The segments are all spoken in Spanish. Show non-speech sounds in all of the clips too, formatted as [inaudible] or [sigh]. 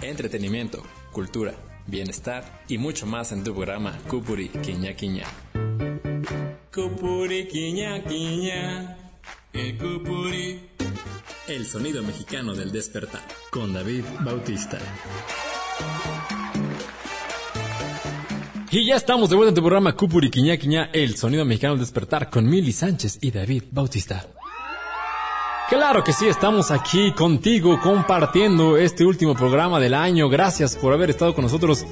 Entretenimiento, cultura, bienestar y mucho más en tu programa Cupuri Quiña Quiña. Cupuri Quiña Quiña. El Cupuri. El sonido mexicano del despertar. Con David Bautista. Y ya estamos de vuelta en tu programa Cupuri Quiña Quiña, el sonido mexicano del despertar con Mili Sánchez y David Bautista. Claro que sí, estamos aquí contigo compartiendo este último programa del año. Gracias por haber estado con nosotros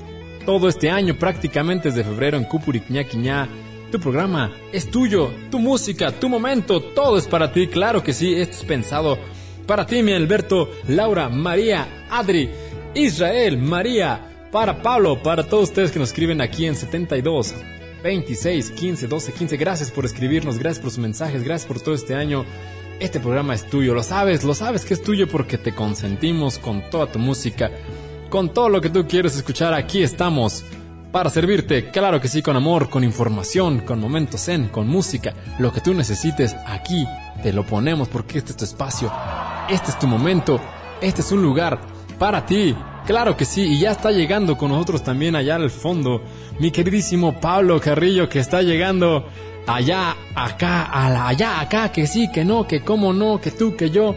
todo este año, prácticamente desde febrero en Cupuri Quiña Quiña. Tu programa es tuyo, tu música, tu momento, todo es para ti. Claro que sí, esto es pensado para ti, mi Alberto, Laura, María, Adri, Israel, María, para Pablo, para todos ustedes que nos escriben aquí en 72 26 15 12 15. Gracias por escribirnos, gracias por sus mensajes, gracias por todo este año. Este programa es tuyo, lo sabes, lo sabes que es tuyo porque te consentimos con toda tu música, con todo lo que tú quieres escuchar. Aquí estamos para servirte, claro que sí, con amor, con información, con momentos zen, con música, lo que tú necesites, aquí te lo ponemos porque este es tu espacio, este es tu momento, este es un lugar para ti. Claro que sí, y ya está llegando con nosotros también allá al fondo mi queridísimo Pablo Carrillo que está llegando allá, acá, allá, acá, que sí, que no, que cómo no, que tú, que yo,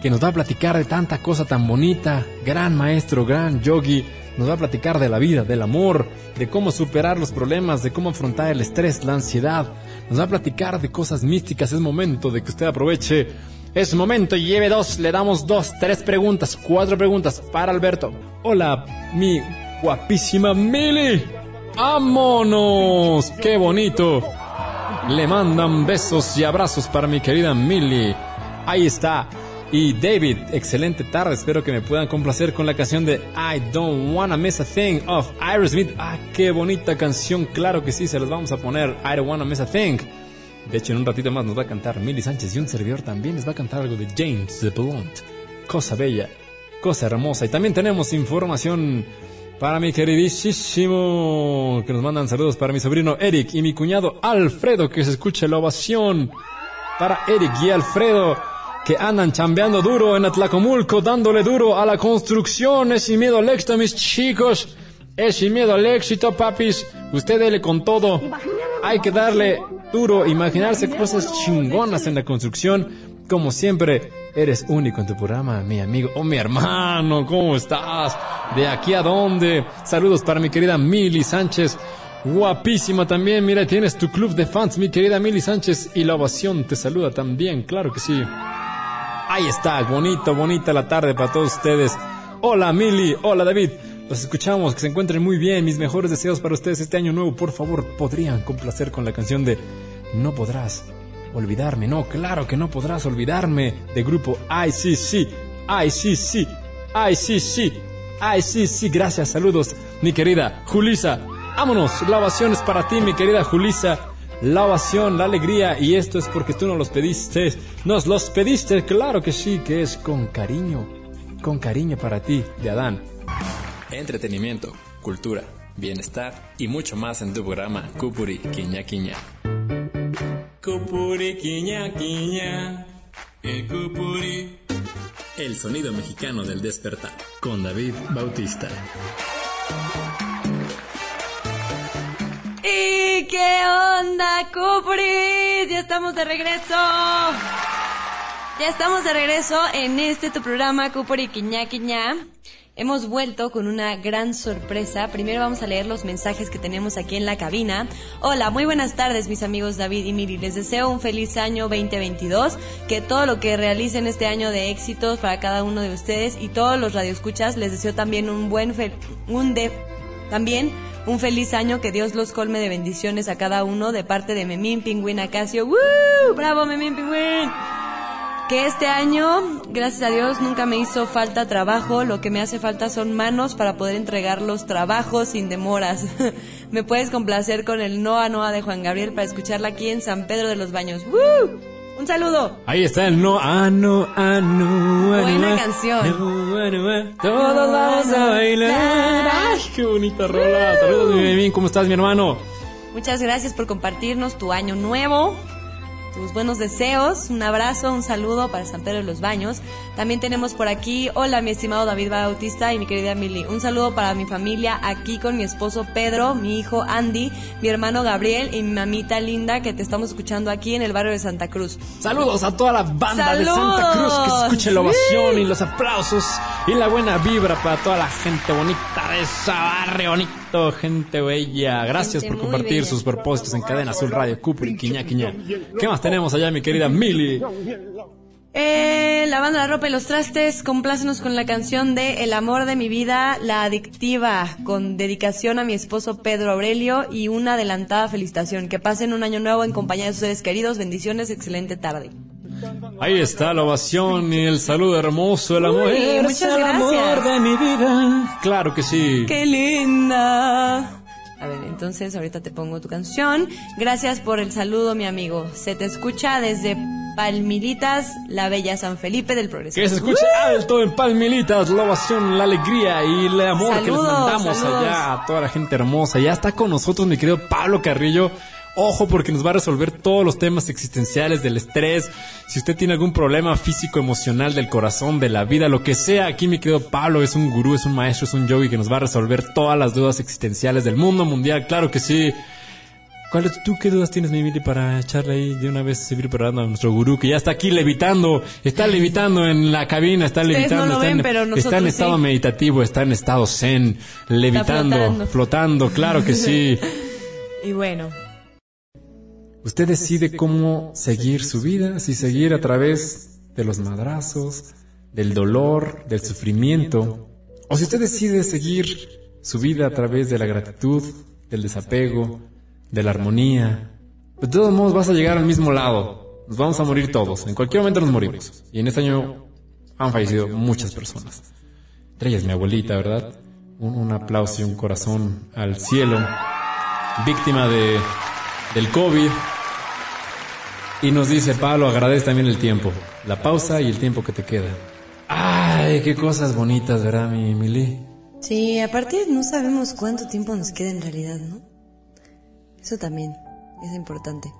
que nos va a platicar de tanta cosa tan bonita, gran maestro, gran yogi, nos va a platicar de la vida, del amor, de cómo superar los problemas, de cómo afrontar el estrés, la ansiedad, nos va a platicar de cosas místicas, es momento de que usted aproveche. Es momento lleve dos, le damos dos, tres preguntas, cuatro preguntas para Alberto. Hola, mi guapísima Mili. ¡Vámonos! ¡Qué bonito! Le mandan besos y abrazos para mi querida Millie. Ahí está. Y David, excelente tarde. Espero que me puedan complacer con la canción de I Don't Wanna Miss a Thing of Aerosmith. Ah, qué bonita canción. Claro que sí, se los vamos a poner. I Don't Wanna Miss a Thing. De hecho, en un ratito más nos va a cantar Millie Sánchez y un servidor también les va a cantar algo de James the Blunt. Cosa bella, cosa hermosa. Y también tenemos información para mi queridísimo, que nos mandan saludos para mi sobrino Eric y mi cuñado Alfredo, que se escuche la ovación. Para Eric y Alfredo, que andan chambeando duro en Atlacomulco, dándole duro a la construcción. Es sin miedo al éxito, mis chicos. Es sin miedo al éxito, papis. Usted dele con todo. Hay que darle duro, imaginarse cosas chingonas en la construcción. Como siempre, Eres único en tu programa, mi amigo o mi hermano. ¿Cómo estás? ¿De aquí a dónde? Saludos para mi querida Mili Sánchez. Guapísima también. Mira, tienes tu club de fans, mi querida Mili Sánchez. Y la ovación te saluda también, claro que sí. Ahí está, bonito, bonita la tarde para todos ustedes. Hola Mili, hola David. Los escuchamos, que se encuentren muy bien. Mis mejores deseos para ustedes este año nuevo. Por favor, podrían complacer con la canción de No podrás olvidarme. No, claro que no podrás olvidarme de grupo ICC, ICC, ICC, ICC. Gracias, saludos, mi querida Julisa. Vámonos, la ovación es para ti, mi querida Julisa. La ovación, la alegría, y esto es porque tú nos los pediste. Nos los pediste, claro que sí, que es con cariño, con cariño para ti, de Adán. Entretenimiento, cultura, bienestar y mucho más en tu programa Cupuri Quiña Quiña. Cupuri, quiña, quiña. El cupuri. El sonido mexicano del despertar. Con David Bautista. ¿Y qué onda, Cupuri? Ya estamos de regreso. Ya estamos de regreso en este tu programa Cupuri Quiña Quiña. Hemos vuelto con una gran sorpresa. Primero vamos a leer los mensajes que tenemos aquí en la cabina. Hola, muy buenas tardes mis amigos David y Miri. Les deseo un feliz año 2022. Que todo lo que realicen este año de éxitos para cada uno de ustedes y todos los radioescuchas les deseo también un buen un de también un feliz año, que Dios los colme de bendiciones a cada uno de parte de Memín Pingüín Acacio. ¡Woo! ¡Bravo Memín Pingüín! Que este año, gracias a Dios, nunca me hizo falta trabajo. Lo que me hace falta son manos para poder entregar los trabajos sin demoras. [laughs] me puedes complacer con el Noa Noa de Juan Gabriel para escucharla aquí en San Pedro de los Baños. ¡Woo! Un saludo. Ahí está el no, ah, no, ah, no. Buena canción. Todos vamos a bailar. Ay, qué bonita rola. Saludos, mi bien. ¿Cómo estás, mi hermano? Muchas gracias por compartirnos tu año nuevo tus buenos deseos. Un abrazo, un saludo para San Pedro de los Baños. También tenemos por aquí, hola mi estimado David Bautista y mi querida Mili. Un saludo para mi familia aquí con mi esposo Pedro, mi hijo Andy, mi hermano Gabriel y mi mamita linda que te estamos escuchando aquí en el barrio de Santa Cruz. Saludos a toda la banda de Santa Cruz que escuche la ovación y los aplausos y la buena vibra para toda la gente bonita de ese barrio bonito, gente bella. Gracias por compartir sus propósitos en Cadena Azul Radio, Cupri, Quiña, Quiña. ¿Qué más tenemos allá, mi querida Mili? Eh, la banda La Ropa y los Trastes, complácenos con la canción de El amor de mi vida, La Adictiva, con dedicación a mi esposo Pedro Aurelio y una adelantada felicitación. Que pasen un año nuevo en compañía de sus seres queridos. Bendiciones, excelente tarde. Ahí está la ovación y el saludo hermoso, el amor. Uy, muchas el amor de mi vida. Claro que sí. ¡Qué linda! A ver, entonces ahorita te pongo tu canción. Gracias por el saludo, mi amigo. Se te escucha desde Palmilitas, la bella San Felipe del Progreso. Que se escuche alto en Palmilitas, la ovación, la alegría y el amor que les mandamos saludos. allá a toda la gente hermosa. Ya está con nosotros mi querido Pablo Carrillo. Ojo porque nos va a resolver todos los temas existenciales del estrés. Si usted tiene algún problema físico, emocional, del corazón, de la vida, lo que sea, aquí mi querido Pablo es un gurú, es un maestro, es un yogi que nos va a resolver todas las dudas existenciales del mundo mundial. Claro que sí. ¿Cuáles tú qué dudas tienes, mi Mili, para echarle ahí de una vez seguir preparando a nuestro gurú que ya está aquí levitando, está levitando en la cabina, está Ustedes levitando, no lo está, ven, en, pero está en estado sí. meditativo, está en estado zen, levitando, flotando. flotando, claro que sí. [laughs] Y bueno, Usted decide cómo seguir su vida, si seguir a través de los madrazos, del dolor, del sufrimiento, o si usted decide seguir su vida a través de la gratitud, del desapego, de la armonía. De todos modos vas a llegar al mismo lado. Nos vamos a morir todos. En cualquier momento nos morimos. Y en este año han fallecido muchas personas. Entre ellas mi abuelita, ¿verdad? Un, un aplauso y un corazón al cielo. Víctima de, del COVID. Y nos dice Pablo, agradece también el tiempo, la pausa y el tiempo que te queda. Ay, qué cosas bonitas, ¿verdad, mi Mili? sí, aparte no sabemos cuánto tiempo nos queda en realidad, ¿no? Eso también es importante.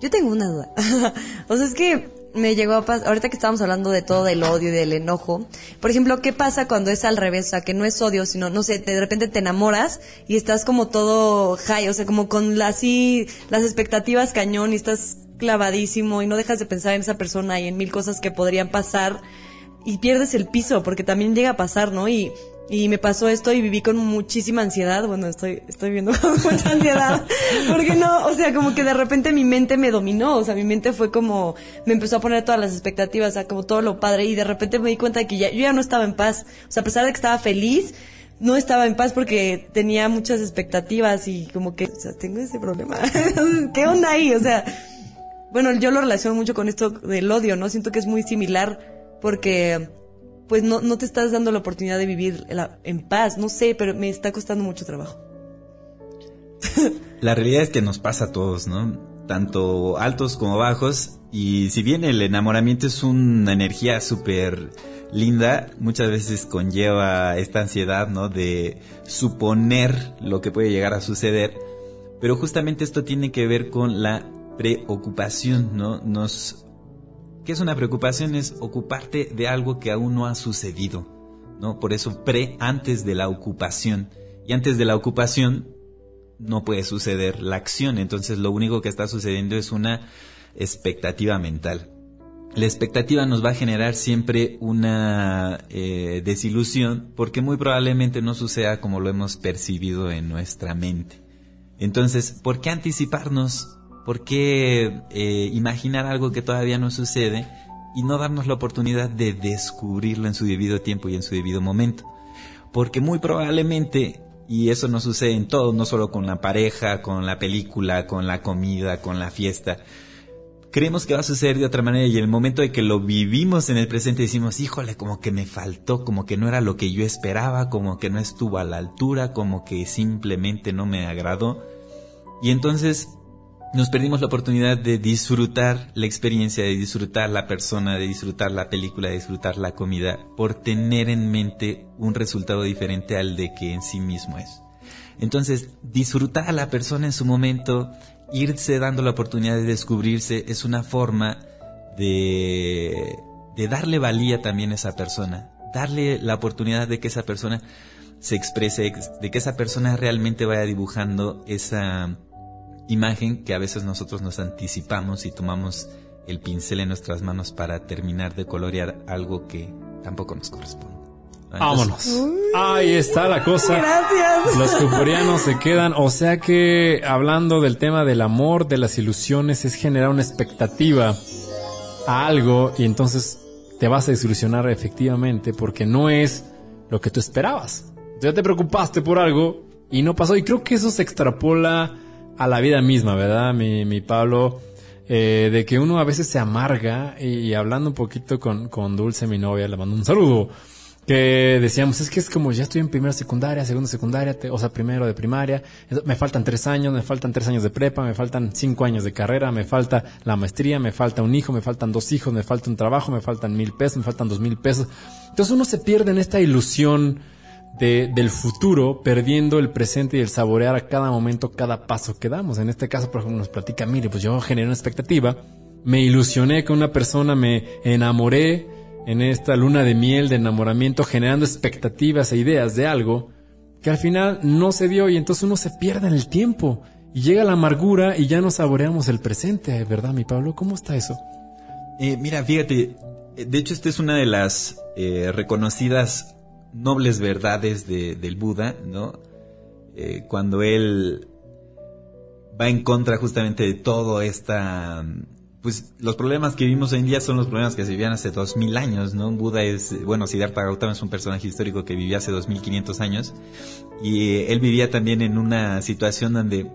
Yo tengo una duda. [laughs] o sea, es que me llegó a pasar, ahorita que estábamos hablando de todo del odio y del enojo, por ejemplo, ¿qué pasa cuando es al revés? O sea, que no es odio, sino, no sé, de repente te enamoras y estás como todo high, o sea, como con así las expectativas cañón y estás clavadísimo y no dejas de pensar en esa persona y en mil cosas que podrían pasar y pierdes el piso, porque también llega a pasar, ¿no? Y, y me pasó esto y viví con muchísima ansiedad. Bueno, estoy, estoy viendo [laughs] con mucha ansiedad. Porque no, o sea, como que de repente mi mente me dominó. O sea, mi mente fue como, me empezó a poner todas las expectativas, o sea, como todo lo padre. Y de repente me di cuenta de que ya, yo ya no estaba en paz. O sea, a pesar de que estaba feliz, no estaba en paz porque tenía muchas expectativas y como que, o sea, tengo ese problema. [laughs] ¿Qué onda ahí? O sea, bueno, yo lo relaciono mucho con esto del odio, ¿no? Siento que es muy similar porque pues no, no te estás dando la oportunidad de vivir en paz, no sé, pero me está costando mucho trabajo. La realidad es que nos pasa a todos, ¿no? Tanto altos como bajos. Y si bien el enamoramiento es una energía súper linda, muchas veces conlleva esta ansiedad, ¿no? De suponer lo que puede llegar a suceder. Pero justamente esto tiene que ver con la preocupación, ¿no? Nos... ¿Qué es una preocupación? Es ocuparte de algo que aún no ha sucedido, ¿no? Por eso pre antes de la ocupación. Y antes de la ocupación no puede suceder la acción. Entonces lo único que está sucediendo es una expectativa mental. La expectativa nos va a generar siempre una eh, desilusión porque muy probablemente no suceda como lo hemos percibido en nuestra mente. Entonces, ¿por qué anticiparnos? ¿Por qué eh, imaginar algo que todavía no sucede y no darnos la oportunidad de descubrirlo en su debido tiempo y en su debido momento? Porque muy probablemente, y eso no sucede en todo, no solo con la pareja, con la película, con la comida, con la fiesta, creemos que va a suceder de otra manera y el momento de que lo vivimos en el presente decimos, híjole, como que me faltó, como que no era lo que yo esperaba, como que no estuvo a la altura, como que simplemente no me agradó. Y entonces nos perdimos la oportunidad de disfrutar la experiencia, de disfrutar la persona, de disfrutar la película, de disfrutar la comida, por tener en mente un resultado diferente al de que en sí mismo es. Entonces, disfrutar a la persona en su momento irse dando la oportunidad de descubrirse es una forma de, de darle valía también a esa persona, darle la oportunidad de que esa persona se exprese, de que esa persona realmente vaya dibujando esa imagen que a veces nosotros nos anticipamos y tomamos el pincel en nuestras manos para terminar de colorear algo que tampoco nos corresponde. Vámonos. Ahí está la cosa. Gracias. Los cupurianos se quedan. O sea que hablando del tema del amor, de las ilusiones, es generar una expectativa a algo y entonces te vas a desilusionar efectivamente porque no es lo que tú esperabas. Ya te preocupaste por algo y no pasó. Y creo que eso se extrapola a la vida misma, ¿verdad, mi, mi Pablo? Eh, de que uno a veces se amarga y, hablando un poquito con, con Dulce, mi novia, le mando un saludo que decíamos, es que es como ya estoy en primera secundaria, segunda secundaria, o sea, primero de primaria, me faltan tres años, me faltan tres años de prepa, me faltan cinco años de carrera, me falta la maestría, me falta un hijo, me faltan dos hijos, me falta un trabajo, me faltan mil pesos, me faltan dos mil pesos. Entonces uno se pierde en esta ilusión de, del futuro, perdiendo el presente y el saborear a cada momento, cada paso que damos. En este caso, por ejemplo, nos platica, mire, pues yo generé una expectativa, me ilusioné con una persona, me enamoré, en esta luna de miel de enamoramiento generando expectativas e ideas de algo que al final no se dio y entonces uno se pierde en el tiempo y llega la amargura y ya no saboreamos el presente, ¿verdad, mi Pablo? ¿Cómo está eso? Eh, mira, fíjate, eh, de hecho esta es una de las eh, reconocidas nobles verdades de, del Buda, ¿no? cuando él va en contra justamente de todo esta pues los problemas que vivimos hoy en día son los problemas que se vivían hace dos mil años, ¿no? Buda es, bueno, Siddhartha Gautama es un personaje histórico que vivía hace dos mil quinientos años y él vivía también en una situación donde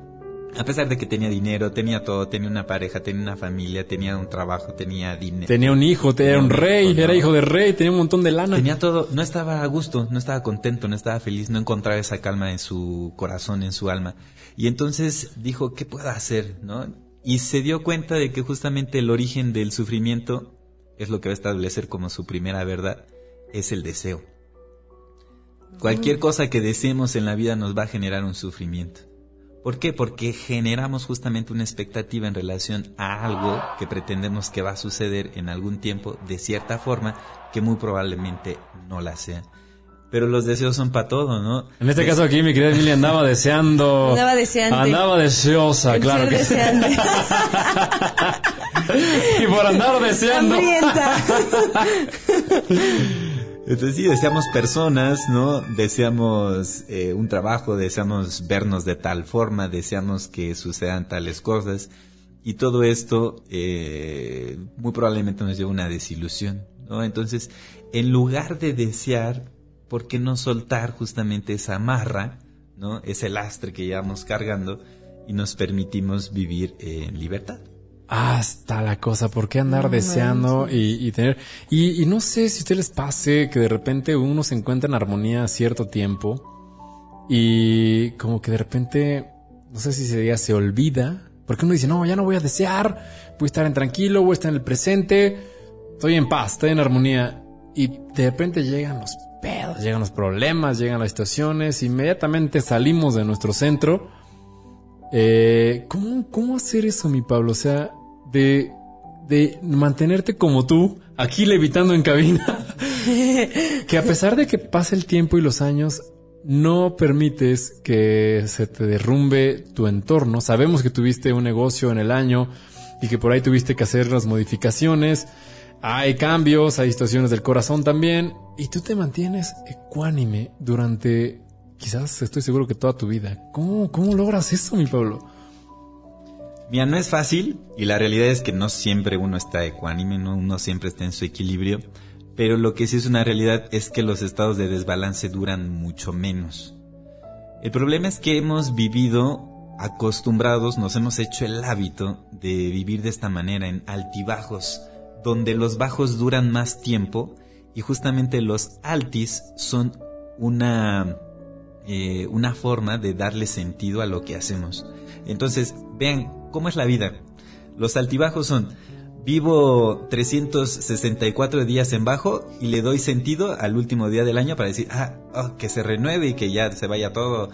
a pesar de que tenía dinero, tenía todo, tenía una pareja, tenía una familia, tenía un trabajo, tenía dinero. Tenía un hijo, tenía un rey, era hijo de rey, tenía un montón de lana. Tenía todo, no estaba a gusto, no estaba contento, no estaba feliz, no encontraba esa calma en su corazón, en su alma. Y entonces dijo, ¿qué puedo hacer? ¿No? y se dio cuenta de que justamente el origen del sufrimiento es lo que va a establecer como su primera verdad, es el deseo. Cualquier cosa que deseemos en la vida nos va a generar un sufrimiento. ¿Por qué? Porque generamos justamente una expectativa en relación a algo que pretendemos que va a suceder en algún tiempo de cierta forma que muy probablemente no la sea pero los deseos son para todo, ¿no? En este caso aquí mi querida Emilia andaba deseando... Andaba deseando. Andaba deseosa, claro que [laughs] y por andar deseando... [laughs] Entonces sí, deseamos personas, ¿no? Deseamos eh, un trabajo, deseamos vernos de tal forma, deseamos que sucedan tales cosas. Y todo esto eh, muy probablemente nos lleva a una desilusión, ¿no? Entonces, en lugar de desear, ¿por qué no soltar justamente esa amarra, ¿no? ese lastre que llevamos cargando y nos permitimos vivir en libertad? Hasta la cosa, ¿por qué andar deseando y, tener... Y, no sé si a ustedes les pase que de repente uno se encuentra en armonía a cierto tiempo y como que de repente, no sé si se diga, se olvida, porque uno dice, no, ya no voy a desear, voy a estar en tranquilo, voy a estar en el presente, estoy en paz, estoy en armonía. Y de repente llegan los pedos, llegan los problemas, llegan las situaciones, inmediatamente salimos de nuestro centro. Eh, ¿cómo, ¿Cómo hacer eso, mi Pablo? O sea, de, de mantenerte como tú, aquí levitando en cabina, [laughs] que a pesar de que pase el tiempo y los años, no permites que se te derrumbe tu entorno. Sabemos que tuviste un negocio en el año y que por ahí tuviste que hacer las modificaciones hay cambios, hay situaciones del corazón también, y tú te mantienes ecuánime durante, quizás estoy seguro que toda tu vida. ¿Cómo, cómo logras eso, mi Pablo? Mira, no es fácil, y la realidad es que no siempre uno está ecuánime, no uno siempre está en su equilibrio, pero lo que sí es una realidad es que los estados de desbalance duran mucho menos. El problema es que hemos vivido acostumbrados, nos hemos hecho el hábito de vivir de esta manera, en altibajos, donde los bajos duran más tiempo y justamente los altis son una, eh, una forma de darle sentido a lo que hacemos. Entonces, vean cómo es la vida. Los altibajos son, vivo 364 días en bajo y le doy sentido al último día del año para decir, ah, oh, que se renueve y que ya se vaya todo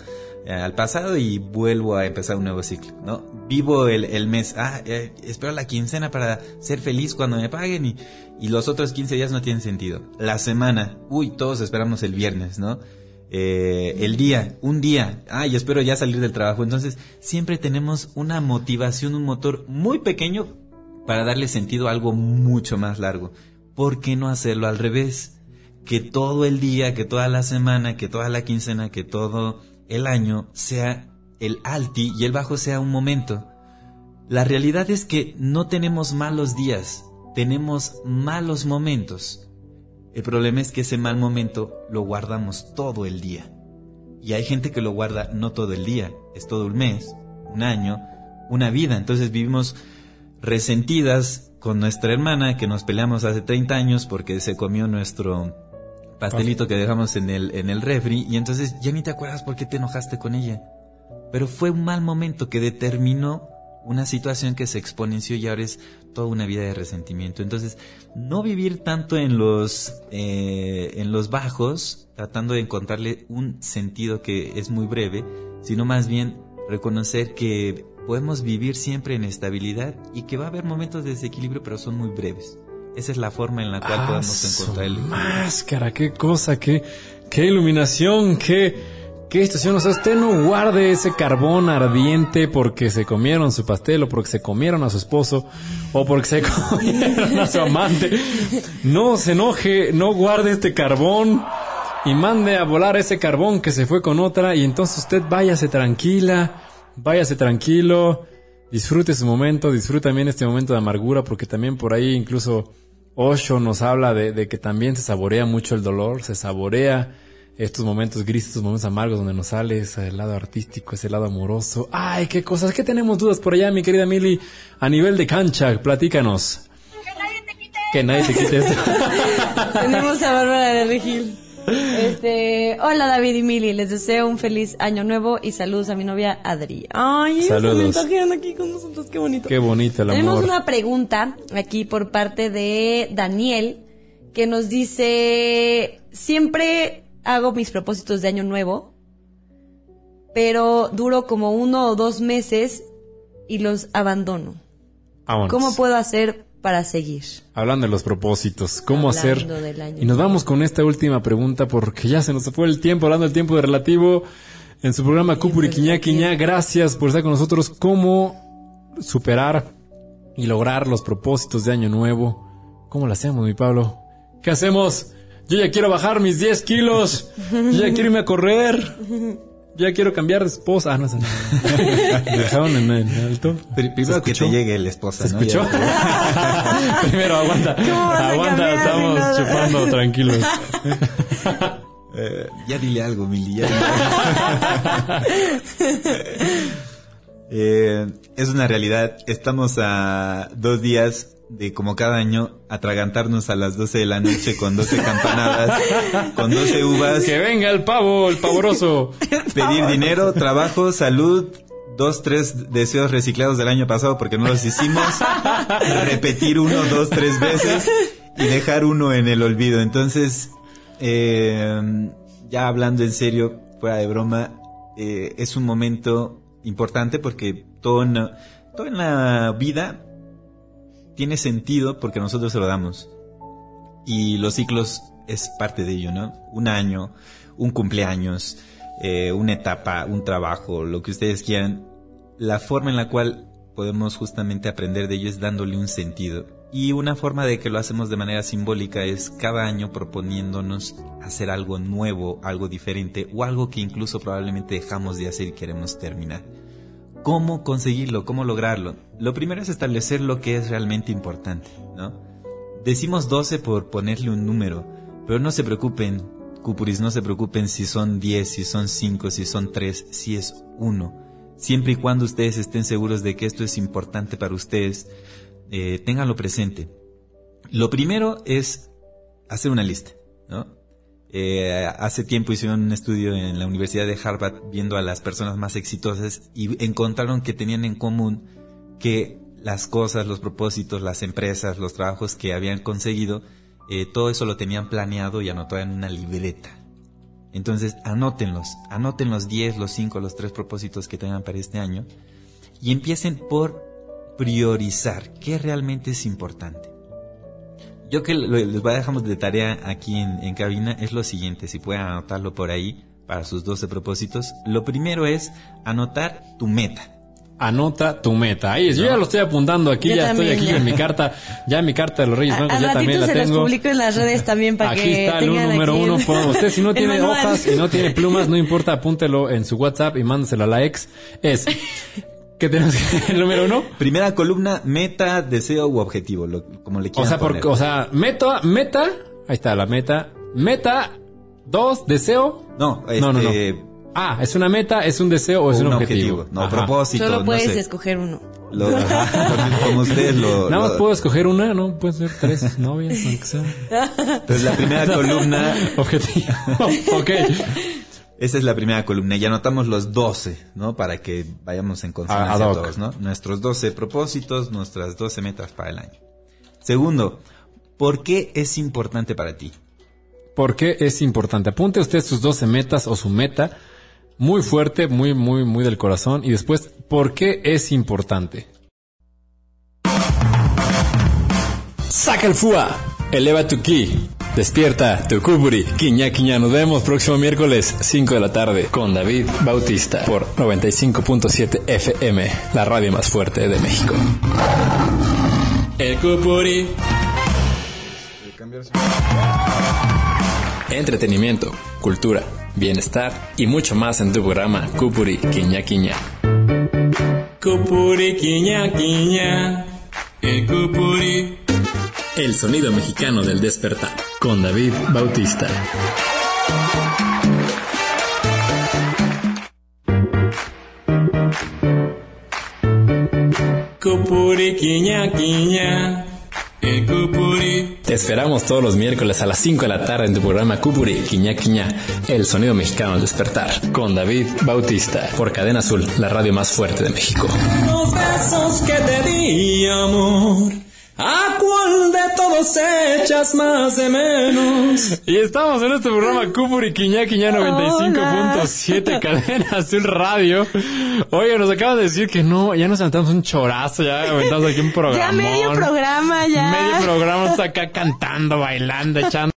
eh, al pasado y vuelvo a empezar un nuevo ciclo, ¿no? Vivo el, mes, ah, eh, espero la quincena para ser feliz cuando me paguen y, y los otros 15 días no tienen sentido. La semana, uy, todos esperamos el viernes, ¿no? Eh, el día, un día, ay, espero ya salir del trabajo. Entonces, siempre tenemos una motivación, un motor muy pequeño para darle sentido a algo mucho más largo. ¿Por qué no hacerlo al revés? Que todo el día, que toda la semana, que toda la quincena, que todo el año sea el alti y el bajo sea un momento. La realidad es que no tenemos malos días, tenemos malos momentos. El problema es que ese mal momento lo guardamos todo el día. Y hay gente que lo guarda no todo el día, es todo un mes, un año, una vida. Entonces vivimos resentidas con nuestra hermana que nos peleamos hace 30 años porque se comió nuestro pastelito que dejamos en el, en el refri y entonces ya ni te acuerdas por qué te enojaste con ella. Pero fue un mal momento que determinó una situación que se exponenció y ahora es toda una vida de resentimiento. Entonces, no vivir tanto en los, eh, en los bajos, tratando de encontrarle un sentido que es muy breve, sino más bien reconocer que podemos vivir siempre en estabilidad y que va a haber momentos de desequilibrio, pero son muy breves. Esa es la forma en la cual Ah, podemos encontrar el máscara, qué cosa, qué, qué iluminación, qué, qué situación. O sea, usted no guarde ese carbón ardiente porque se comieron su pastel o porque se comieron a su esposo o porque se [laughs] comieron a su amante. No se enoje, no guarde este carbón y mande a volar ese carbón que se fue con otra y entonces usted váyase tranquila, váyase tranquilo, disfrute su momento, disfrute también este momento de amargura porque también por ahí incluso Osho nos habla de, que también se saborea mucho el dolor, se saborea estos momentos grises, estos momentos amargos donde nos sale ese lado artístico, ese lado amoroso. Ay, qué cosas, ¿qué tenemos dudas por allá, mi querida Mili? A nivel de cancha, platícanos. Que nadie te quite. Que nadie te quite esto. [laughs] Tenemos a Bárbara de Regil. Este, hola David y Mili, les deseo un feliz año nuevo y saludos a mi novia Adri. Ay, saludos. se aquí con nosotros, qué bonito. Qué bonito el amor. Tenemos una pregunta aquí por parte de Daniel que nos dice, siempre hago mis propósitos de año nuevo, pero duro como uno o dos meses y los abandono. Vámonos. ¿Cómo puedo hacer para seguir? Hablando de los propósitos, ¿cómo Hablando hacer? Y nos vamos con esta última pregunta porque ya se nos fue el tiempo, hablando del tiempo de relativo en su programa Cupuri Quiñá Quiñá. Gracias por estar con nosotros. ¿Cómo superar y lograr los propósitos de año nuevo? ¿Cómo lo hacemos, mi Pablo? ¿Qué hacemos? Yo ya quiero bajar mis 10 kilos. Yo ya quiero irme a correr. Yo ya quiero cambiar de esposa. Ah, no sé. Me [laughs] dejaron en el alto. Pri- Primero que te llegue la esposa, ¿no? ¿Escuchó? [laughs] Primero aguanta. Aguanta, estamos no? chupando tranquilos. [laughs] Eh, ya dile algo, Mili. ya dile algo. Eh, es una realidad. Estamos a dos días de, como cada año, atragantarnos a las 12 de la noche con 12 campanadas, [laughs] con 12 uvas, Que venga el pavo, el pavoroso. [laughs] pedir dinero, trabajo, salud, dos, tres deseos reciclados del año pasado porque no los hicimos, [laughs] repetir uno, dos, tres veces y dejar uno en el olvido. Entonces, eh, ya hablando en serio, fuera de broma, eh, es un momento importante porque todo en, todo en la vida tiene sentido porque nosotros se lo damos. Y los ciclos es parte de ello, ¿no? Un año, un cumpleaños, eh, una etapa, un trabajo, lo que ustedes quieran. La forma en la cual podemos justamente aprender de ello es dándole un sentido. Y una forma de que lo hacemos de manera simbólica es cada año proponiéndonos hacer algo nuevo, algo diferente o algo que incluso probablemente dejamos de hacer y queremos terminar. ¿Cómo conseguirlo? ¿Cómo lograrlo? Lo primero es establecer lo que es realmente importante, ¿no? Decimos 12 por ponerle un número, pero no se preocupen, Cupuris, no se preocupen si son 10, si son 5, si son 3, si es 1. Siempre y cuando ustedes estén seguros de que esto es importante para ustedes, eh, ténganlo presente. Lo primero es hacer una lista, ¿no? Eh, hace tiempo hicieron un estudio en la Universidad de Harvard viendo a las personas más exitosas y encontraron que tenían en común que las cosas, los propósitos, las empresas, los trabajos que habían conseguido, eh, todo eso lo tenían planeado y anotado en una libreta. Entonces, anótenlos, anoten los 10, los 5, los 3 propósitos que tengan para este año y empiecen por priorizar qué realmente es importante. Yo que les voy a dejar de tarea aquí en, en cabina es lo siguiente, si pueden anotarlo por ahí para sus 12 propósitos. Lo primero es anotar tu meta anota tu meta. Ahí yo ya lo estoy apuntando aquí, ya estoy aquí en mi carta, ya mi carta de los Reyes Magos ya también la se tengo. publico en las redes también para aquí que está el número uno. usted si no [laughs] tiene hojas y no tiene plumas, no importa, apúntelo en su WhatsApp y mándeselo a la ex. Es ¿Qué tenemos el [laughs] número uno? Primera columna, meta, deseo u objetivo, como le quieran O sea, poner. o sea, meta, meta, ahí está la meta, meta, dos, deseo. No, este, no, no, no Ah, ¿es una meta, es un deseo o, es un, objetivo? No, propósito. Solo puedes no sé. escoger uno. Lo, como ustedes lo... Nada más lo... puedo escoger una, ¿no? Pueden ser tres novias, aunque sea. Entonces la primera [laughs] columna... Objetivo. [laughs] ok. Esa es la primera columna. Y anotamos los 12, ¿no? Para que vayamos en consonancia todos, ¿no? Nuestros 12 propósitos, nuestras 12 metas para el año. Segundo, ¿por qué es importante para ti? ¿Por qué es importante? Apunte usted sus 12 metas o su meta muy fuerte, muy, muy, muy del corazón. Y después, ¿por qué es importante? Saca el FUA, eleva tu ki, despierta tu kuburi, quiña quiña. Nos vemos próximo miércoles, 5 de la tarde, con David Bautista, por 95.7 FM, la radio más fuerte de México. El kuburi. Entretenimiento, cultura bienestar y mucho más en tu programa Cupuri Quiña Quiña. Cupuri Quiña Quiña, el Cupuri. El sonido mexicano del despertar con David Bautista. Cupuri Quiña Quiña. El Cupuri. Te esperamos todos los miércoles a las 5 de la tarde en tu programa Cupuri, Quiña Quiña, el sonido mexicano al despertar, con David Bautista, por Cadena Azul, la radio más fuerte de México. Los besos que te di, amor. ¿A cuál de todos echas más de menos? Y estamos en este programa Cupuri Quiña Quiña 95.7 Cadena Azul Radio. Oye, nos acaban de decir que no, ya nos aventamos un chorazo, ya aventamos aquí un [laughs] programa. Ya medio programa, ya. Medio programa está acá cantando, bailando, echando